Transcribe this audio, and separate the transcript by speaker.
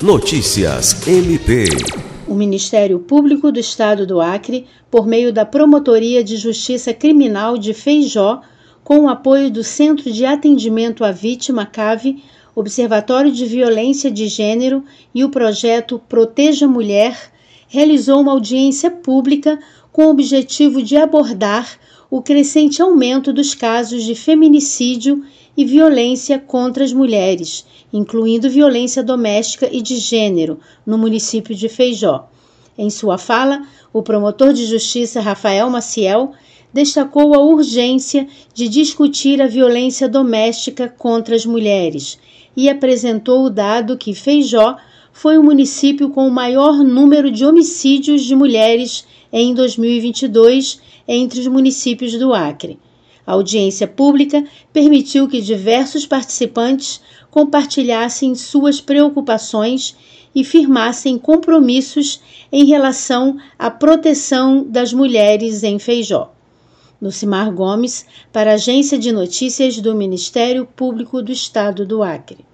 Speaker 1: Notícias MP.
Speaker 2: O Ministério Público do Estado do Acre, por meio da Promotoria de Justiça Criminal de Feijó, com o apoio do Centro de Atendimento à Vítima CAVE, Observatório de Violência de Gênero e o projeto Proteja Mulher, realizou uma audiência pública com o objetivo de abordar o crescente aumento dos casos de feminicídio e violência contra as mulheres, incluindo violência doméstica e de gênero, no município de Feijó. Em sua fala, o promotor de justiça Rafael Maciel destacou a urgência de discutir a violência doméstica contra as mulheres e apresentou o dado que Feijó foi o município com o maior número de homicídios de mulheres em 2022 entre os municípios do Acre. A audiência pública permitiu que diversos participantes compartilhassem suas preocupações e firmassem compromissos em relação à proteção das mulheres em Feijó. Lucimar Gomes, para a Agência de Notícias do Ministério Público do Estado do Acre.